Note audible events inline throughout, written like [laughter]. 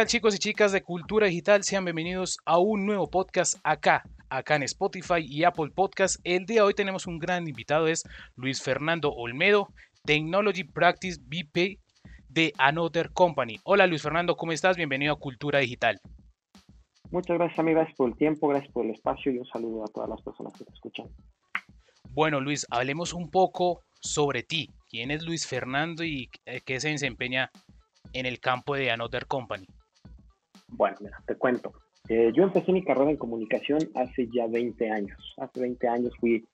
Hola chicos y chicas de Cultura Digital? Sean bienvenidos a un nuevo podcast acá, acá en Spotify y Apple Podcast. El día de hoy tenemos un gran invitado, es Luis Fernando Olmedo, Technology Practice VP de Another Company. Hola Luis Fernando, ¿cómo estás? Bienvenido a Cultura Digital. Muchas gracias, amigas, por el tiempo, gracias por el espacio y un saludo a todas las personas que te escuchan. Bueno, Luis, hablemos un poco sobre ti. ¿Quién es Luis Fernando y eh, qué se desempeña en el campo de Another Company? Bueno, mira, te cuento. Eh, yo empecé mi carrera en comunicación hace ya 20 años. Hace 20 años fui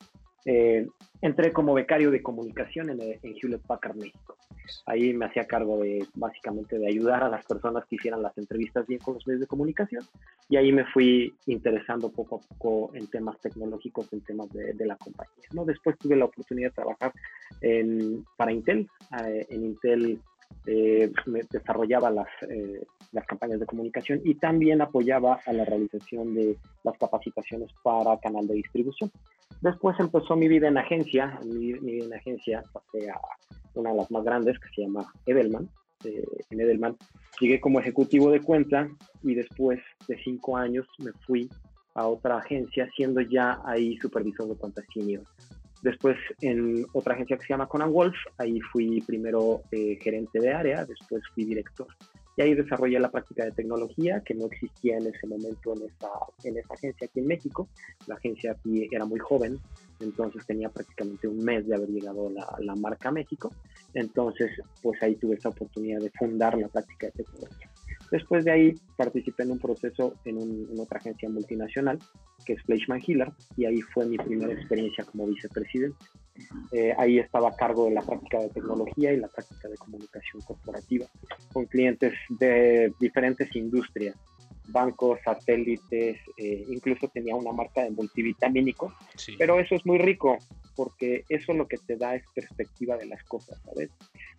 eh, entré como becario de comunicación en, en, Hewlett Packard México. Ahí me hacía cargo de básicamente de ayudar a las personas que hicieran las entrevistas bien con los medios de comunicación y ahí me fui interesando poco a poco en temas tecnológicos, en temas de, la compañía. ¿no? Después tuve la oportunidad de trabajar en, para Intel. Eh, en Intel eh, desarrollaba las, eh, las campañas de comunicación y también apoyaba a la realización de las capacitaciones para canal de distribución. Después empezó mi vida en agencia, mi, vida en agencia pasé a una de las más grandes que se llama Edelman. Eh, en Edelman llegué como ejecutivo de cuenta y después de cinco años me fui a otra agencia siendo ya ahí supervisor de cuentas senior. Después en otra agencia que se llama Conan Wolf, ahí fui primero eh, gerente de área, después fui director. Y ahí desarrollé la práctica de tecnología que no existía en ese momento en esa, en esa agencia aquí en México. La agencia aquí era muy joven, entonces tenía prácticamente un mes de haber llegado la, la marca México. Entonces, pues ahí tuve esa oportunidad de fundar la práctica de tecnología. Después de ahí participé en un proceso en, otra agencia multinacional, que es Fleischmann Hiller, y ahí fue mi primera experiencia como vicepresidente. Eh, ahí estaba a cargo de la práctica de tecnología y la práctica de comunicación corporativa con clientes de diferentes industrias, bancos, satélites, eh, incluso tenía una marca de multivitamínicos, pero eso es muy rico porque eso lo que te da es perspectiva de las cosas, ¿sabes?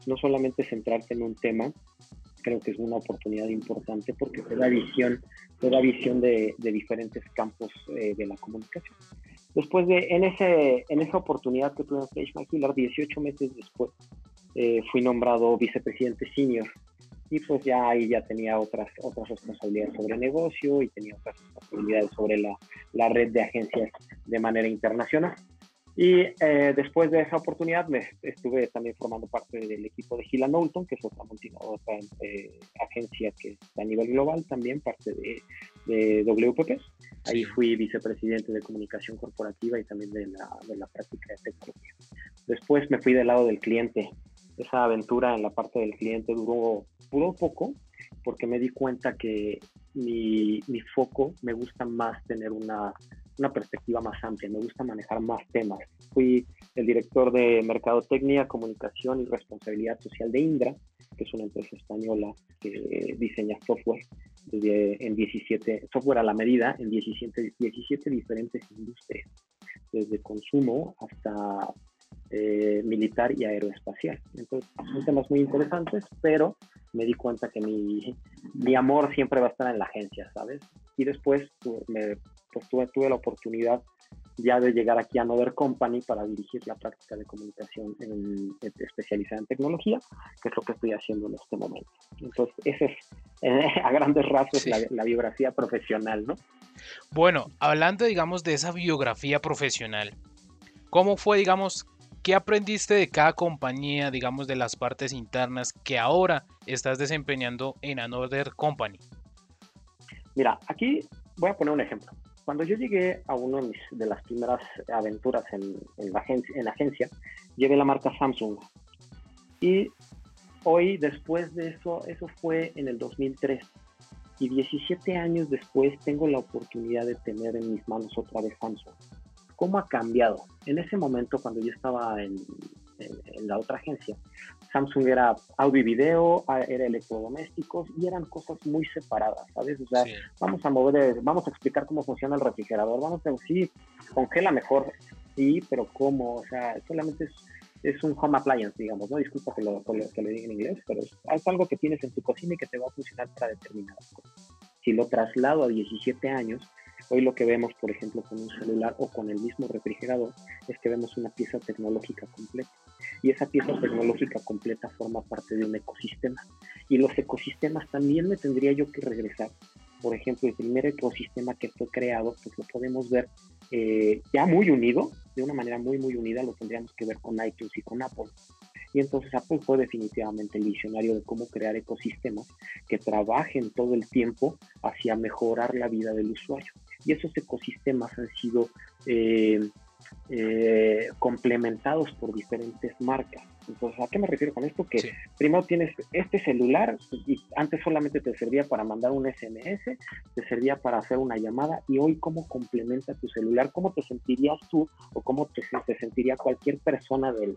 No solamente centrarte en un tema, creo que es una oportunidad importante porque te da visión, te da visión de, diferentes campos eh, de la comunicación. Después de, en, ese, en esa oportunidad que tuve en Stage Killer, 18 meses después, eh, fui nombrado vicepresidente senior y pues ya ahí ya tenía otras, otras responsabilidades sobre negocio y tenía otras responsabilidades sobre la, la red de agencias de manera internacional. Y eh, después de esa oportunidad me estuve también formando parte del equipo de Gila Knowlton, que es otra, otra eh, agencia que está a nivel global también, parte de, de WPP. Ahí fui vicepresidente de comunicación corporativa y también de la, de la práctica de tecnología. Después me fui del lado del cliente. Esa aventura en la parte del cliente duró, duró poco porque me di cuenta que mi, mi foco me gusta más tener una una perspectiva más amplia, me gusta manejar más temas. Fui el director de Mercadotecnia, Comunicación y Responsabilidad Social de Indra, que es una empresa española que diseña software en 17, software a la medida en 17, 17 diferentes industrias, desde consumo hasta eh, militar y aeroespacial. Entonces, son temas muy interesantes, pero me di cuenta que mi, mi amor siempre va a estar en la agencia, ¿sabes? Y después me pues tuve, tuve la oportunidad ya de llegar aquí a Nover Company para dirigir la práctica de comunicación en, especializada en tecnología, que es lo que estoy haciendo en este momento. Entonces, esa es eh, [laughs] a grandes rasgos la, la, biografía profesional, ¿no? Bueno, hablando, digamos, de esa biografía profesional, ¿cómo fue, digamos, qué aprendiste de cada compañía, digamos, de las partes internas que ahora estás desempeñando en Another Company? Mira, aquí voy a poner un ejemplo cuando yo llegué a una de, las primeras aventuras en, la agencia, en agencia, llevé la marca Samsung. Y hoy, después de eso, eso fue en el 2003. Y 17 años después tengo la oportunidad de tener en mis manos otra vez Samsung. ¿Cómo ha cambiado? En ese momento, cuando yo estaba en, en, la otra agencia, Samsung era audio y video, era electrodomésticos y eran cosas muy separadas, ¿sabes? O sea, vamos a mover, vamos a explicar cómo funciona el refrigerador, vamos a decir, congela mejor, sí, pero ¿cómo? O sea, solamente es, es un home appliance, digamos, ¿no? Disculpa que lo, que lo diga en inglés, pero es, es, algo que tienes en tu cocina y que te va a funcionar para determinadas cosas. Si lo traslado a 17 años, Hoy lo que vemos, por ejemplo, con un celular o con el mismo refrigerador, es que vemos una pieza tecnológica completa. Y esa pieza tecnológica completa forma parte de un ecosistema. Y los ecosistemas también me tendría yo que regresar. Por ejemplo, el primer ecosistema que fue creado, pues lo podemos ver eh, ya muy unido, de una manera muy, muy unida, lo tendríamos que ver con iTunes y con Apple. Y entonces Apple fue definitivamente el visionario de cómo crear ecosistemas que trabajen todo el tiempo hacia mejorar la vida del usuario. Y esos ecosistemas han sido eh, eh, complementados por diferentes marcas. Entonces, ¿a qué me refiero con esto? Que primero tienes este celular y antes solamente te servía para mandar un SMS, te servía para hacer una llamada y hoy cómo complementa tu celular, cómo te sentirías tú o cómo te, sentiría cualquier persona de,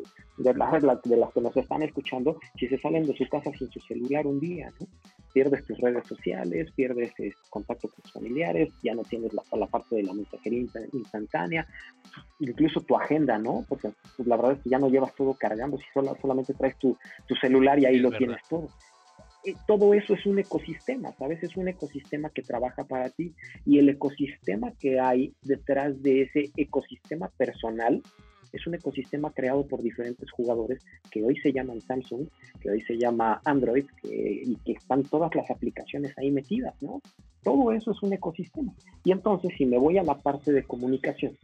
las, de las que nos están escuchando si se salen de su casa sin su celular un día, ¿no? Pierdes tus redes sociales, pierdes eh, contacto con tus familiares, ya no tienes la, la parte de la mensajería instantánea, incluso tu agenda, ¿no? Porque pues, la verdad es que ya no llevas todo cargando, si solo, solamente traes tu, tu celular y ahí lo tienes todo. Y todo eso es un ecosistema, ¿sabes? Es un ecosistema que trabaja para ti y el ecosistema que hay detrás de ese ecosistema personal es un ecosistema creado por diferentes jugadores que hoy se llaman Samsung, que hoy se llama Android y que están todas las aplicaciones ahí metidas, ¿no? Todo eso es un ecosistema. Y entonces, si me voy a la parte de comunicación,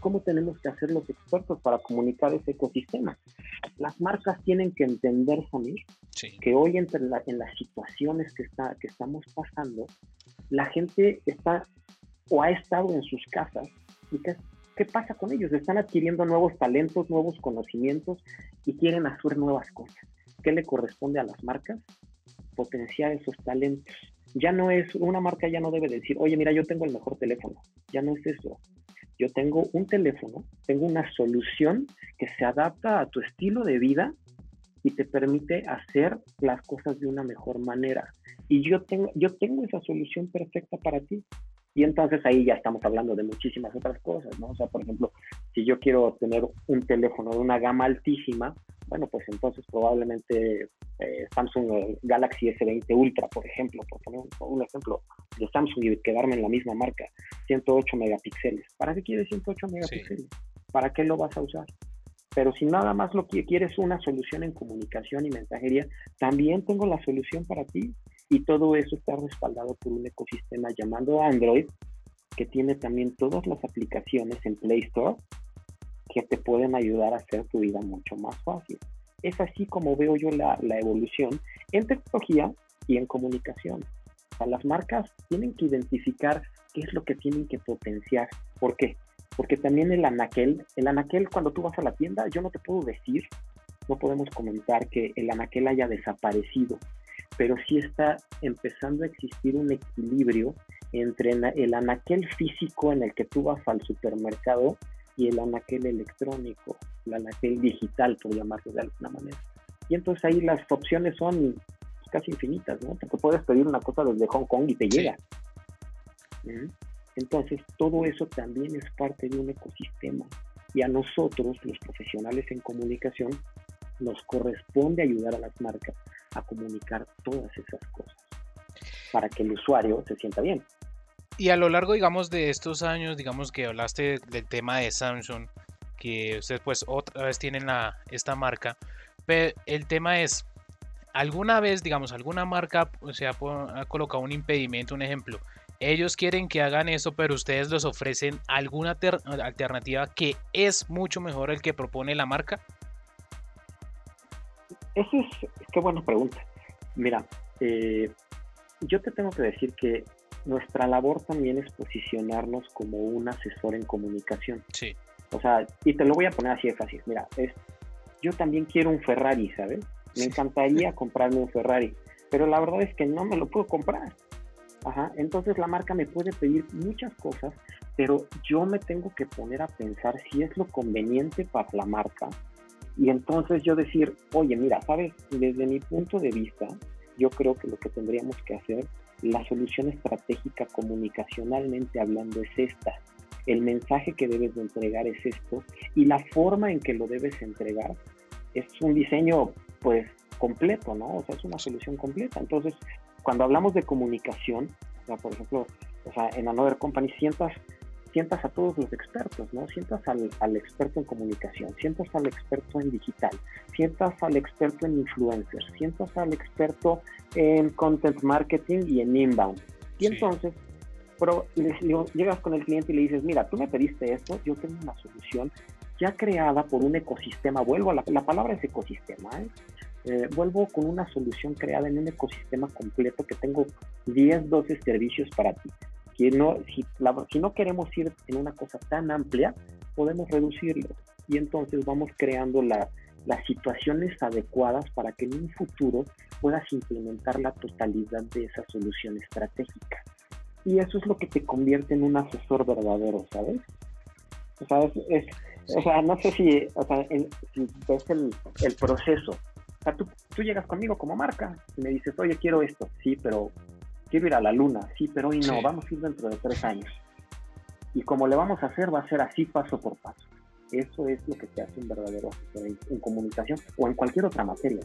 ¿cómo tenemos que hacer los expertos para comunicar ese ecosistema? Las marcas tienen que entender, Samir, que hoy entre en las situaciones que, está, que estamos pasando, la gente está o ha estado en sus casas y ¿qué pasa con ellos? Están adquiriendo nuevos talentos, nuevos conocimientos y quieren hacer nuevas cosas. ¿Qué le corresponde a las marcas? Potenciar esos talentos. Ya no es, una marca ya no debe decir, oye, mira, yo tengo el mejor teléfono. Ya no es eso. Yo tengo un teléfono, tengo una solución que se adapta a tu estilo de vida y te permite hacer las cosas de una mejor manera. Y yo tengo, yo tengo esa solución perfecta para ti. Y entonces ahí ya estamos hablando de muchísimas otras cosas, ¿no? O sea, por ejemplo, si yo quiero tener un teléfono de una gama altísima, bueno, pues entonces probablemente eh, Samsung Galaxy S20 Ultra, por ejemplo, por poner un, ejemplo de Samsung y quedarme en la misma marca, 108 megapíxeles. ¿Para qué quieres 108 megapíxeles? ¿Para qué lo vas a usar? Pero si nada más lo que quieres una solución en comunicación y mensajería, también tengo la solución para ti. Y todo eso está respaldado por un ecosistema llamado Android, que tiene también todas las aplicaciones en Play Store que te pueden ayudar a hacer tu vida mucho más fácil. Es así como veo yo la, evolución en tecnología y en comunicación. Las marcas tienen que identificar qué es lo que tienen que potenciar. ¿Por qué? Porque también el anaquel, el anaquel cuando tú vas a la tienda, yo no te puedo decir, no podemos comentar que el anaquel haya desaparecido pero sí está empezando a existir un equilibrio entre el anaquel físico en el que tú vas al supermercado y el anaquel electrónico, el anaquel digital, por llamarlo de alguna manera. Y entonces ahí las opciones son casi infinitas, ¿no? Porque puedes pedir una cosa desde Hong Kong y te llega. Entonces, todo eso también es parte de un ecosistema. Y a nosotros, los profesionales en comunicación, nos corresponde ayudar a las marcas a comunicar todas esas cosas para que el usuario se sienta bien. Y a lo largo, digamos, de estos años, digamos que hablaste del tema de Samsung, que ustedes pues otra vez tienen la, esta marca, pero el tema es, ¿alguna vez, digamos, alguna marca o sea, ha colocado un impedimento, un ejemplo? Ellos quieren que hagan eso, pero ustedes les ofrecen alguna alternativa que es mucho mejor el que propone la marca. Esa es, qué buena pregunta. Mira, eh, yo te tengo que decir que nuestra labor también es posicionarnos como un asesor en comunicación. Sí. O sea, y te lo voy a poner así de fácil. Mira, es, yo también quiero un Ferrari, ¿sabes? Me encantaría [laughs] comprarme un Ferrari, pero la verdad es que no me lo puedo comprar. Ajá, entonces la marca me puede pedir muchas cosas, pero yo me tengo que poner a pensar si es lo conveniente para la marca y entonces yo decir, oye, mira, sabes, desde mi punto de vista, yo creo que lo que tendríamos que hacer, la solución estratégica comunicacionalmente hablando es esta. El mensaje que debes de entregar es esto y la forma en que lo debes entregar es un diseño pues completo, ¿no? O sea, es una solución completa. Entonces, cuando hablamos de comunicación, por ejemplo, o sea, en Another Company sientas sientas a todos los expertos, ¿no? Sientas al, al, experto en comunicación, sientas al experto en digital, sientas al experto en influencers, sientas al experto en content marketing y en inbound. Y entonces, pero, llegas con el cliente y le dices, mira, tú me pediste esto, yo tengo una solución ya creada por un ecosistema, vuelvo a la, la palabra es ecosistema, ¿eh? Eh, vuelvo con una solución creada en un ecosistema completo que tengo 10, 12 servicios para ti. Que no, si, si no queremos ir en una cosa tan amplia, podemos reducirlo. Y entonces vamos creando la, las situaciones adecuadas para que en un futuro puedas implementar la totalidad de esa solución estratégica. Y eso es lo que te convierte en un asesor verdadero, ¿sabes? O sea, es, o sea no sé si, o sea, si ves el, el proceso o sea, tú, tú llegas conmigo como marca y me dices, oye, quiero esto. Sí, pero quiero ir a la luna. Sí, pero hoy no, vamos a ir dentro de tres años. Y como le vamos a hacer, va a ser así paso por paso. Eso es lo que te hace un verdadero en, en comunicación o en cualquier otra materia.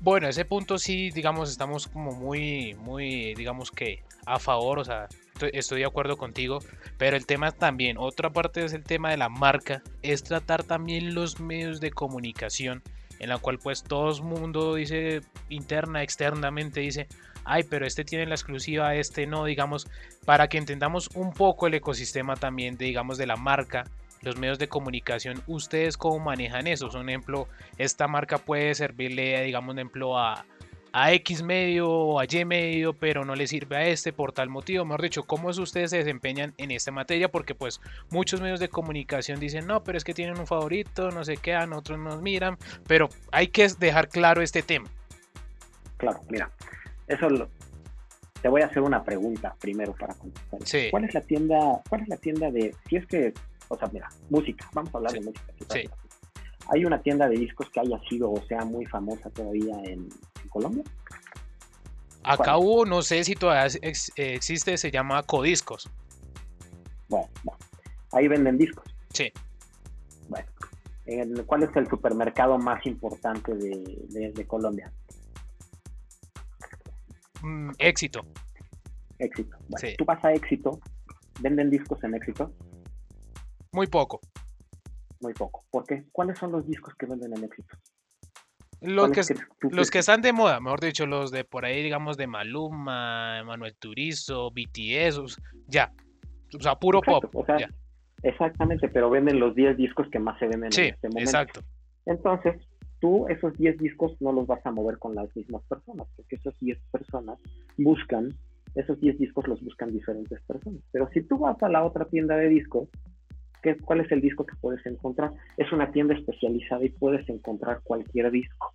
Bueno, ese punto sí, digamos, estamos como muy, muy, digamos que a favor, o sea, estoy de acuerdo contigo, pero el tema también, otra parte es el tema de la marca, es tratar también los medios de comunicación, en la cual pues todo el mundo dice interna, externamente dice, ay, pero este tiene la exclusiva, este no, digamos, para que entendamos un poco el ecosistema también, digamos, de la marca, los medios de comunicación, ¿ustedes cómo manejan eso? Un ejemplo, esta marca puede servirle, digamos, un ejemplo a a X medio o a Y medio, pero no le sirve a este por tal motivo. Mejor dicho, ¿cómo es ustedes se desempeñan en esta materia? Porque pues muchos medios de comunicación dicen, no, pero es que tienen un favorito, no sé qué, a otros nos miran, pero hay que dejar claro este tema. Claro, mira, eso lo, te voy a hacer una pregunta primero para contestar. Sí. ¿Cuál es la tienda, cuál es la tienda de, si es que, o sea, mira, música, vamos a hablar de música. Sí. ¿Hay una tienda de discos que haya sido o sea muy famosa todavía en, Colombia? Acá hubo, no sé si todavía existe, se llama Codiscos. Bueno, ahí venden discos. Sí. Bueno, ¿cuál es el supermercado más importante de, Colombia? Mm, éxito. Éxito. Bueno, Tú vas a éxito, ¿venden discos en éxito? Muy poco muy poco. ¿Por qué? ¿Cuáles son los discos que venden en éxito? Los que, los que están de moda, mejor dicho, los de por ahí, digamos, de Maluma, Manuel Turizo, BTS, ya. O sea, puro pop. Exactamente, pero venden los 10 discos que más se venden en este momento. Exacto. Entonces, tú esos 10 discos no los vas a mover con las mismas personas, porque esas 10 personas buscan, esos 10 discos los buscan diferentes personas. Pero si tú vas a la otra tienda de discos, ¿Cuál es el disco que puedes encontrar? Es una tienda especializada y puedes encontrar cualquier disco.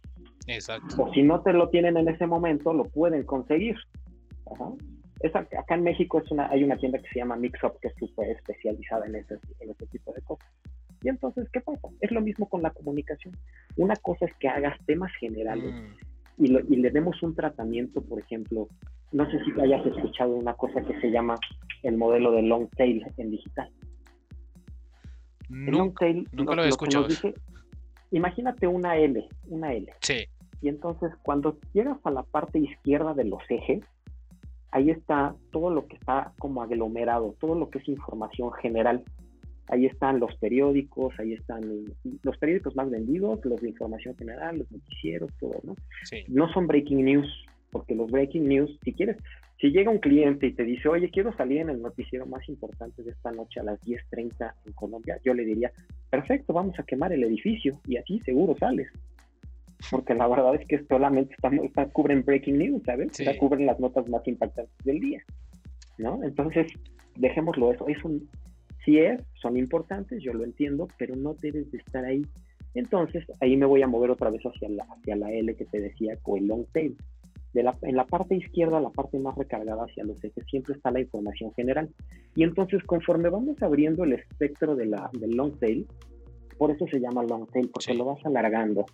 Exacto. O si no te lo tienen en ese momento, lo pueden conseguir. acá en México es una, hay una tienda que se llama Mixup que es súper especializada en ese, en ese tipo de cosas. Y entonces, ¿qué pasa? Es lo mismo con la comunicación. Una cosa es que hagas temas generales mm. y, y, le demos un tratamiento, por ejemplo, no sé si hayas escuchado una cosa que se llama el modelo de long tail en digital. Nunca, lo, he escuchado. imagínate una L, una L. Sí. Y entonces cuando llegas a la parte izquierda de los ejes, ahí está todo lo que está como aglomerado, todo lo que es información general. Ahí están los periódicos, ahí están los periódicos más vendidos, los de información general, los noticieros, todo, ¿no? Sí. No son breaking news, porque los breaking news, si quieres, si llega un cliente y te dice, oye, quiero salir en el noticiero más importante de esta noche a las 10.30 en Colombia, yo le diría, perfecto, vamos a quemar el edificio y así seguro sales. Porque la verdad es que solamente está, cubren breaking news, ¿sabes? cubren las notas más impactantes del día. ¿No? Entonces, dejémoslo eso. Es un, si es, son importantes, yo lo entiendo, pero no debes de estar ahí. Entonces, ahí me voy a mover otra vez hacia la, hacia la L que te decía, con el long tail en la parte izquierda, la parte más recargada hacia los ejes, siempre está la información general. Y entonces, conforme vamos abriendo el espectro de la, del long tail, por eso se llama long tail, porque lo vas alargando.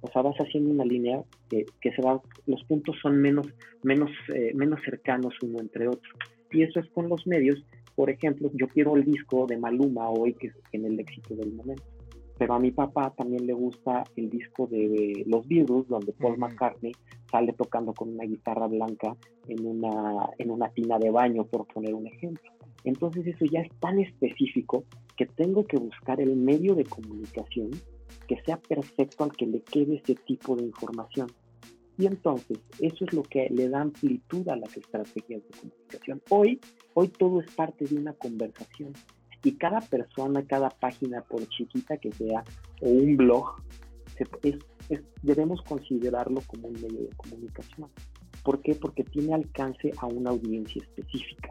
O sea, vas haciendo una línea que, que se va, los puntos son menos, menos, eh, menos cercanos uno entre otro. Y eso es con los medios. Por ejemplo, yo quiero el disco de Maluma hoy, que es en el éxito del momento pero a mi papá también le gusta el disco de Los Beatles, donde Paul McCartney sale tocando con una guitarra blanca en una, en una tina de baño, por poner un ejemplo. Entonces eso ya es tan específico que tengo que buscar el medio de comunicación que sea perfecto al que le quede ese tipo de información. Y entonces eso es lo que le da amplitud a las estrategias de comunicación. Hoy, hoy todo es parte de una conversación y cada persona, cada página, por chiquita que sea, o un blog, debemos considerarlo como un medio de comunicación. ¿Por qué? Porque tiene alcance a una audiencia específica,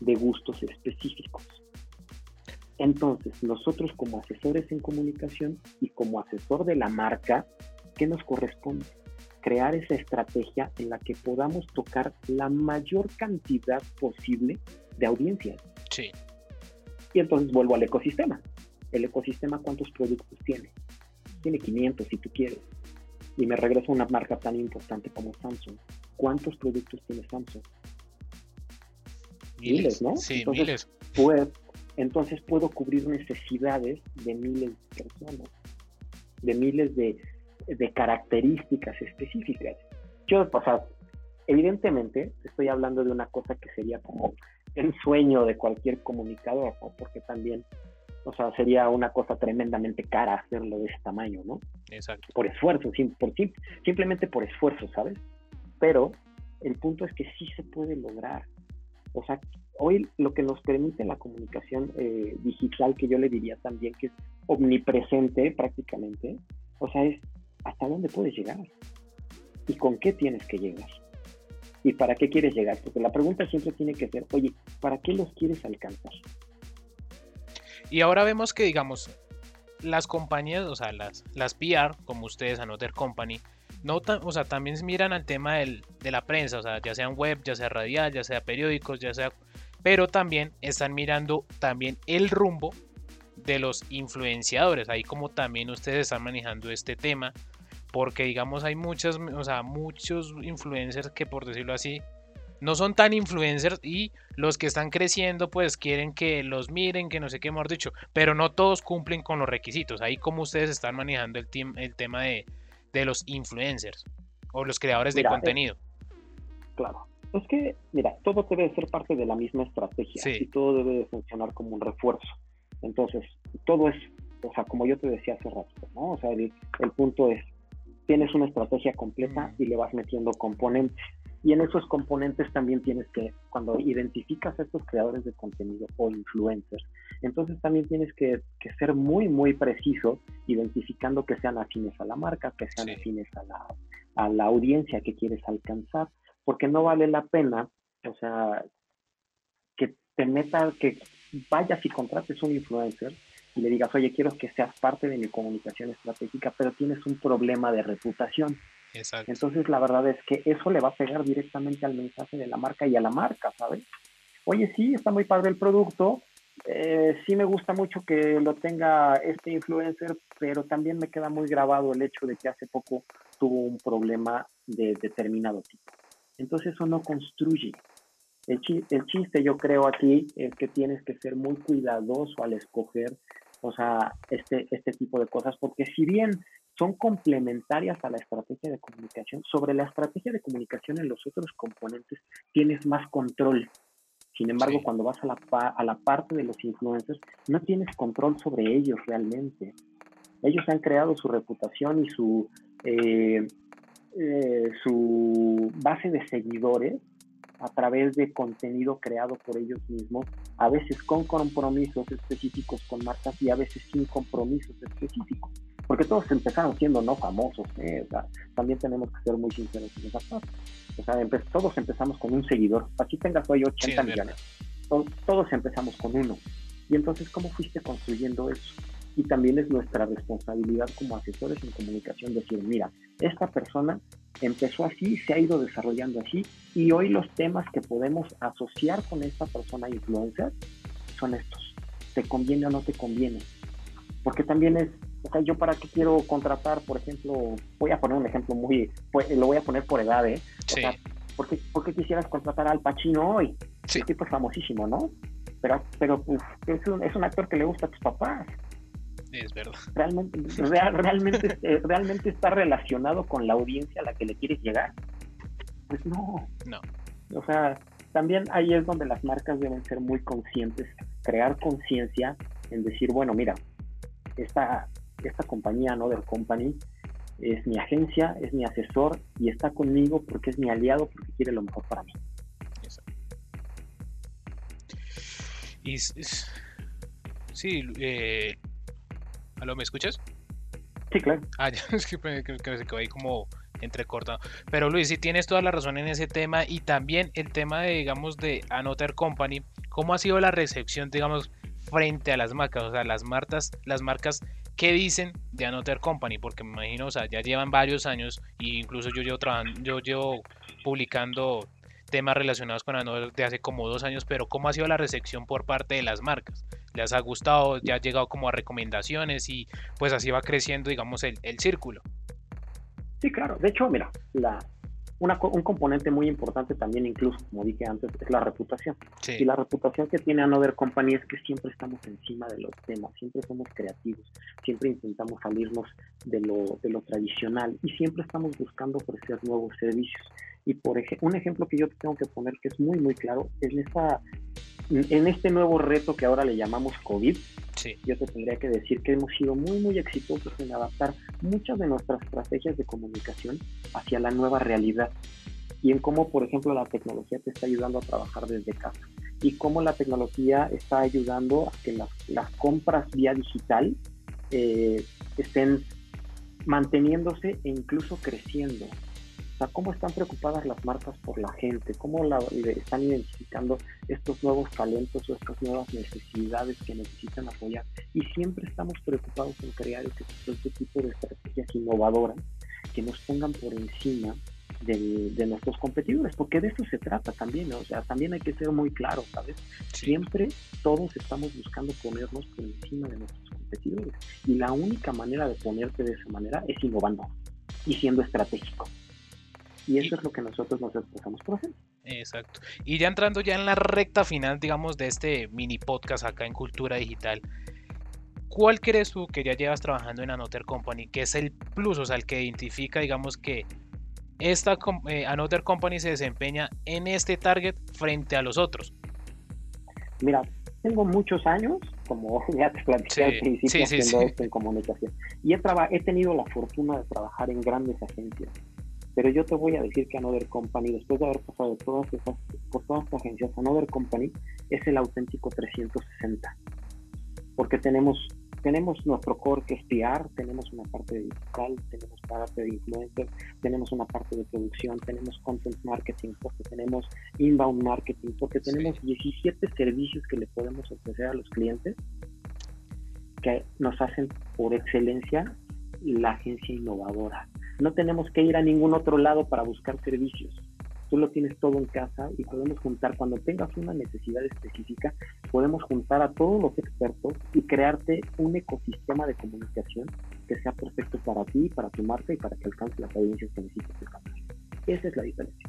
de gustos específicos. Entonces, nosotros como asesores en comunicación y como asesor de la marca, ¿qué nos corresponde? Crear esa estrategia en la que podamos tocar la mayor cantidad posible de audiencias. Sí. Y entonces vuelvo al ecosistema. El ecosistema, ¿cuántos productos tiene? Tiene 500 si tú quieres. Y me regreso a una marca tan importante como Samsung. ¿Cuántos productos tiene Samsung? Miles, ¿no? Sí, entonces, miles. entonces puedo cubrir necesidades de miles de personas, de miles de, de características específicas. Yo, o sea, evidentemente estoy hablando de una cosa que sería como el sueño de cualquier comunicador, porque también, o sea, sería una cosa tremendamente cara hacerlo de ese tamaño, ¿no? Exacto. Por esfuerzo, por, simplemente por esfuerzo, ¿sabes? Pero el punto es que sí se puede lograr. O sea, hoy lo que nos permite la comunicación eh, digital, que yo le diría también que es omnipresente prácticamente, o sea, es hasta dónde puedes llegar y con qué tienes que llegar y para qué quieres llegar. Porque la pregunta siempre tiene que ser, oye, ¿para qué los quieres alcanzar? Y ahora vemos que, digamos, las compañías, o sea, las, las PR, como ustedes, Another Company, no o sea, también miran al tema del, de la prensa, o sea, ya sea en web, ya sea radial, ya sea periódicos, ya sea... Pero también están mirando también el rumbo de los influenciadores, ahí como también ustedes están manejando este tema porque digamos hay muchos, o sea, muchos influencers que por decirlo así, no son tan influencers y los que están creciendo pues quieren que los miren, que no sé qué hemos dicho, pero no todos cumplen con los requisitos. Ahí como ustedes están manejando el, el tema de, los influencers o los creadores de contenido. claro. Es que, mira, todo debe ser parte de la misma estrategia y todo debe de funcionar como un refuerzo. Entonces, todo es, o sea, como yo te decía hace rato, ¿no? O sea, el punto es, tienes una estrategia completa y le vas metiendo componentes. Y en esos componentes también tienes que, cuando identificas a estos creadores de contenido o influencers, entonces también tienes que, ser muy, muy preciso identificando que sean afines a la marca, que sean afines a la, a la audiencia que quieres alcanzar, porque no vale la pena, o sea, que te meta, que vayas y contrates un influencer y le digas, oye, quiero que seas parte de mi comunicación estratégica, pero tienes un problema de reputación. Exacto. Entonces, la verdad es que eso le va a pegar directamente al mensaje de la marca y a la marca, ¿sabes? Oye, sí, está muy padre el producto, eh, sí me gusta mucho que lo tenga este influencer, pero también me queda muy grabado el hecho de que hace poco tuvo un problema de determinado tipo. Entonces, eso no construye. El, el chiste, yo creo, aquí es que tienes que ser muy cuidadoso al escoger o sea, este, este tipo de cosas, porque si bien son complementarias a la estrategia de comunicación, sobre la estrategia de comunicación en los otros componentes tienes más control. Sin embargo, cuando vas a la, a la parte de los influencers, no tienes control sobre ellos realmente. Ellos han creado su reputación y su, eh, eh, su base de seguidores a través de contenido creado por ellos mismos, a veces con compromisos específicos con marcas y a veces sin compromisos específicos. Porque todos empezaron siendo no famosos, ¿eh? también tenemos que ser muy sinceros en esa parte. O sea, todos empezamos con un seguidor, así tengas hoy 80 millones, todos empezamos con uno. Y entonces, ¿cómo fuiste construyendo eso? y también es nuestra responsabilidad como asesores en comunicación decir, mira, esta persona empezó así, se ha ido desarrollando así y hoy los temas que podemos asociar con esta persona influencer son estos. ¿Te conviene o no te conviene? Porque también es, o sea, yo para qué quiero contratar, por ejemplo, voy a poner un ejemplo muy, pues, lo voy a poner por edad, ¿eh? O sea, ¿por qué, quisieras contratar al Pacino hoy? Sí. El tipo es famosísimo, ¿no? Pero, pero es, un, es un actor que le gusta a tus papás. Es verdad. Realmente, [laughs] realmente, eh, realmente está relacionado con la audiencia a la que le quieres llegar. Pues no. No. O sea, también ahí es donde las marcas deben ser muy conscientes, crear conciencia en decir, bueno, mira, esta, esta compañía, Another Company, es mi agencia, es mi asesor y está conmigo porque es mi aliado, porque quiere lo mejor para mí. Y sí, eh, ¿aló, me escuchas? Sí, claro. Ah, [laughs] ya, es que, que, que se quedó ahí como entrecortado. Pero Luis, sí tienes toda la razón en ese tema y también el tema de, digamos, de Another Company, ¿cómo ha sido la recepción, digamos, frente a las marcas? O sea, las marcas, las marcas ¿qué dicen de Another Company? Porque me imagino, o sea, ya llevan varios años e incluso yo llevo trabajando, yo llevo publicando temas relacionados con Another de hace como dos años, pero ¿cómo ha sido la recepción por parte de las marcas? ¿Les ha gustado? ¿Ya ha llegado como a recomendaciones? Y pues así va creciendo, digamos, el círculo. Sí, claro. De hecho, mira, la, un componente muy importante también, incluso, como dije antes, es la reputación. Y la reputación que tiene Another Company es que siempre estamos encima de los temas, siempre somos creativos, siempre intentamos salirnos de lo, de lo tradicional y siempre estamos buscando ofrecer nuevos servicios. Y por ejemplo, un ejemplo que yo tengo que poner que es muy, muy claro, es esta, en este nuevo reto que ahora le llamamos COVID, yo te tendría que decir que hemos sido muy, muy exitosos en adaptar muchas de nuestras estrategias de comunicación hacia la nueva realidad y en cómo, por ejemplo, la tecnología te está ayudando a trabajar desde casa y cómo la tecnología está ayudando a que las, las compras vía digital eh, estén manteniéndose e incluso creciendo cómo están preocupadas las marcas por la gente, cómo la, están identificando estos nuevos talentos o estas nuevas necesidades que necesitan apoyar. Y siempre estamos preocupados en crear este, este tipo de estrategias innovadoras que nos pongan por encima de, nuestros competidores, porque de eso se trata también, o sea, también hay que ser muy claro, ¿sabes? Siempre todos estamos buscando ponernos por encima de nuestros competidores y la única manera de ponerte de esa manera es innovando y siendo estratégico. Y eso es lo que nosotros nos esforzamos por hacer. Exacto. Y ya entrando ya en la recta final, digamos, de este mini podcast acá en Cultura Digital, ¿cuál crees tú que ya llevas trabajando en Another Company, que es el plus, o sea, el que identifica, digamos, que esta eh, Another Company se desempeña en este target frente a los otros? Mira, tengo muchos años, como [laughs] ya te planteé al principio, haciendo esto en comunicación. Y he, he tenido la fortuna de trabajar en grandes agencias pero yo te voy a decir que Another Company, después de haber pasado todas esas, por todas estas agencias, Another Company es el auténtico 360. Porque tenemos, tenemos nuestro core que es PR, tenemos una parte de digital, tenemos parte de influencer, tenemos una parte de producción, tenemos content marketing, porque tenemos inbound marketing, porque tenemos 17 servicios que le podemos ofrecer a los clientes que nos hacen por excelencia la agencia innovadora no tenemos que ir a ningún otro lado para buscar servicios. Tú lo tienes todo en casa y podemos juntar, cuando tengas una necesidad específica, podemos juntar a todos los expertos y crearte un ecosistema de comunicación que sea perfecto para ti, para tu marca y para que alcance las audiencias que alcanzar. Esa es la diferencia.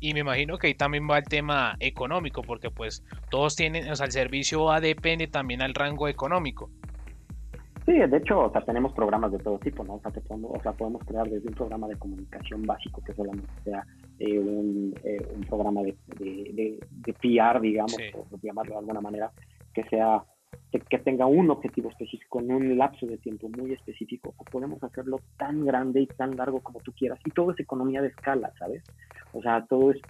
Y me imagino que ahí también va el tema económico, porque pues todos tienen, o sea, el servicio va depende también al rango económico. Sí, de hecho, o sea, tenemos programas de todo tipo, ¿no? O sea, podemos, o sea, podemos crear desde un programa de comunicación básico que solamente sea eh, un, eh, un, programa de, de, de, PR, digamos, por llamarlo de alguna manera, que sea que, tenga un objetivo específico en un lapso de tiempo muy específico, o podemos hacerlo tan grande y tan largo como tú quieras. Y todo es economía de escala, ¿sabes? O sea, todo es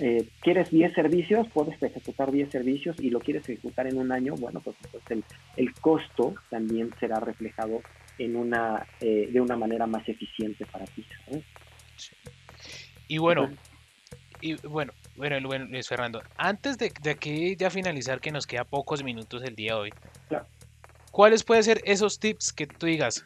eh, quieres 10 servicios, puedes ejecutar 10 servicios y lo quieres ejecutar en un año, bueno, pues el, el costo también será reflejado en una, eh, de una manera más eficiente para ti. Y bueno, y bueno, bueno, Luis Fernando, antes de, de aquí ya finalizar, que nos queda pocos minutos el día de hoy, ¿cuáles pueden ser esos tips que tú digas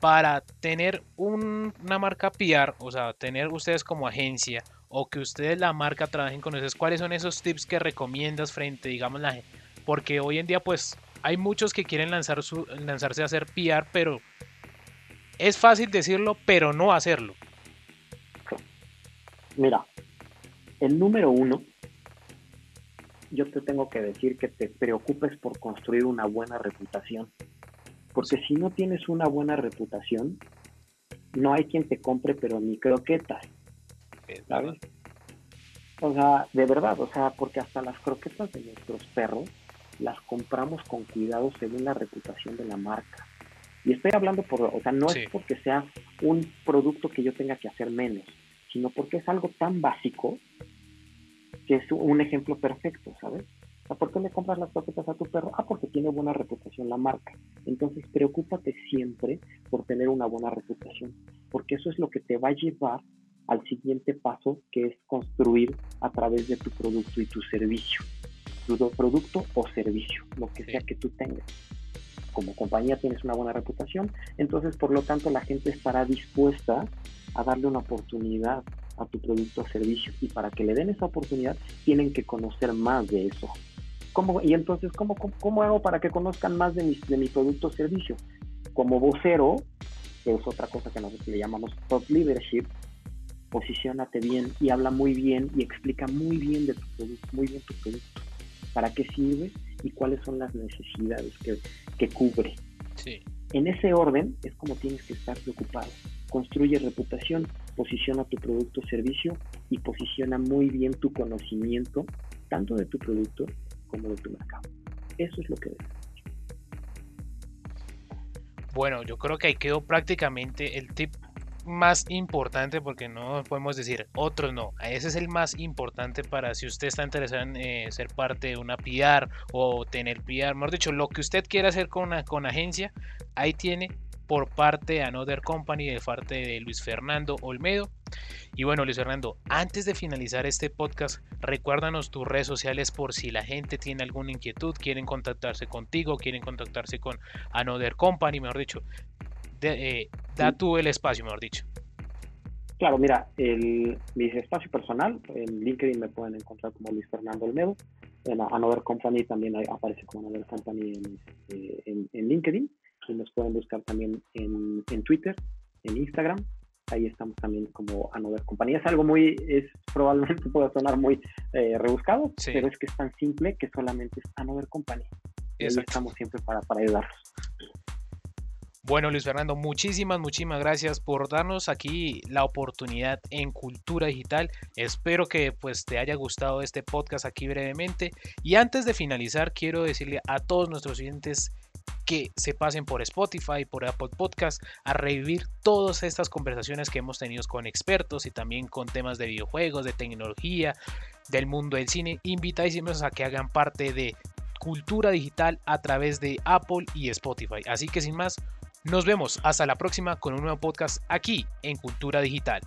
para tener una marca PR, o sea, tener ustedes como agencia o que ustedes la marca trabajen con ustedes, ¿cuáles son esos tips que recomiendas frente, digamos, la Porque hoy en día, pues, hay muchos que quieren lanzar su, lanzarse a hacer PR, pero es fácil decirlo, pero no hacerlo. Mira, el número uno, yo te tengo que decir que te preocupes por construir una buena reputación. Porque si no tienes una buena reputación, no hay quien te compre, pero ni croquetas. O sea, de verdad, o sea, porque hasta las croquetas de nuestros perros las compramos con cuidado según la reputación de la marca. Y estoy hablando por, o sea, no es porque sea un producto que yo tenga que hacer menos, sino porque es algo tan básico que es un ejemplo perfecto, ¿sabes? O sea, ¿por qué le compras las croquetas a tu perro? Ah, porque tiene buena reputación la marca. Entonces, preocúpate siempre por tener una buena reputación, porque eso es lo que te va a llevar al siguiente paso, que es construir a través de tu producto y tu servicio. Tu producto o servicio, lo que sea que tú tengas como compañía tienes una buena reputación, entonces por lo tanto la gente estará dispuesta a darle una oportunidad a tu producto o servicio y para que le den esa oportunidad tienen que conocer más de eso. ¿Cómo, y entonces, ¿cómo, ¿cómo, hago para que conozcan más de mi, de mi producto o servicio? Como vocero, que es otra cosa que nosotros le llamamos top leadership, posicionate bien y habla muy bien y explica muy bien de tu producto, muy bien tu producto. ¿Para qué sirve? y cuáles son las necesidades que, que cubre. En ese orden es como tienes que estar preocupado. Construye reputación, posiciona tu producto o servicio y posiciona muy bien tu conocimiento, tanto de tu producto como de tu mercado. Eso es lo que debes. Bueno, yo creo que ahí quedó prácticamente el tip más importante porque no podemos decir otros no. Ese es el más importante para si usted está interesado en eh, ser parte de una PR o tener PR. Mejor dicho, lo que usted quiera hacer con, una, con agencia, ahí tiene por parte de Another Company, de parte de Luis Fernando Olmedo. Y bueno, Luis Fernando, antes de finalizar este podcast, recuérdanos tus redes sociales por si la gente tiene alguna inquietud, quieren contactarse contigo, quieren contactarse con Another Company, mejor dicho, eh, da tú el espacio, mejor dicho. Claro, mira, el, mi espacio personal, en LinkedIn me pueden encontrar como Luis Fernando Olmedo, en Another Company también aparece como Another Company eh, en, en, LinkedIn, y nos pueden buscar también en, en, Twitter, en Instagram, ahí estamos también como Another Company. Es algo muy, es probablemente pueda sonar muy eh, rebuscado, pero es que es tan simple que solamente es Another Company. Y ahí estamos siempre para, para ayudarlos. Bueno, Luis Fernando, muchísimas, muchísimas gracias por darnos aquí la oportunidad en Cultura Digital. Espero que pues te haya gustado este podcast aquí brevemente. Y antes de finalizar, quiero decirle a todos nuestros oyentes que se pasen por Spotify, por Apple Podcast, a revivir todas estas conversaciones que hemos tenido con expertos y también con temas de videojuegos, de tecnología, del mundo del cine. Invitadísimos a que hagan parte de Cultura Digital a través de Apple y Spotify. Así que sin más, nos vemos hasta la próxima con un nuevo podcast aquí en Cultura Digital.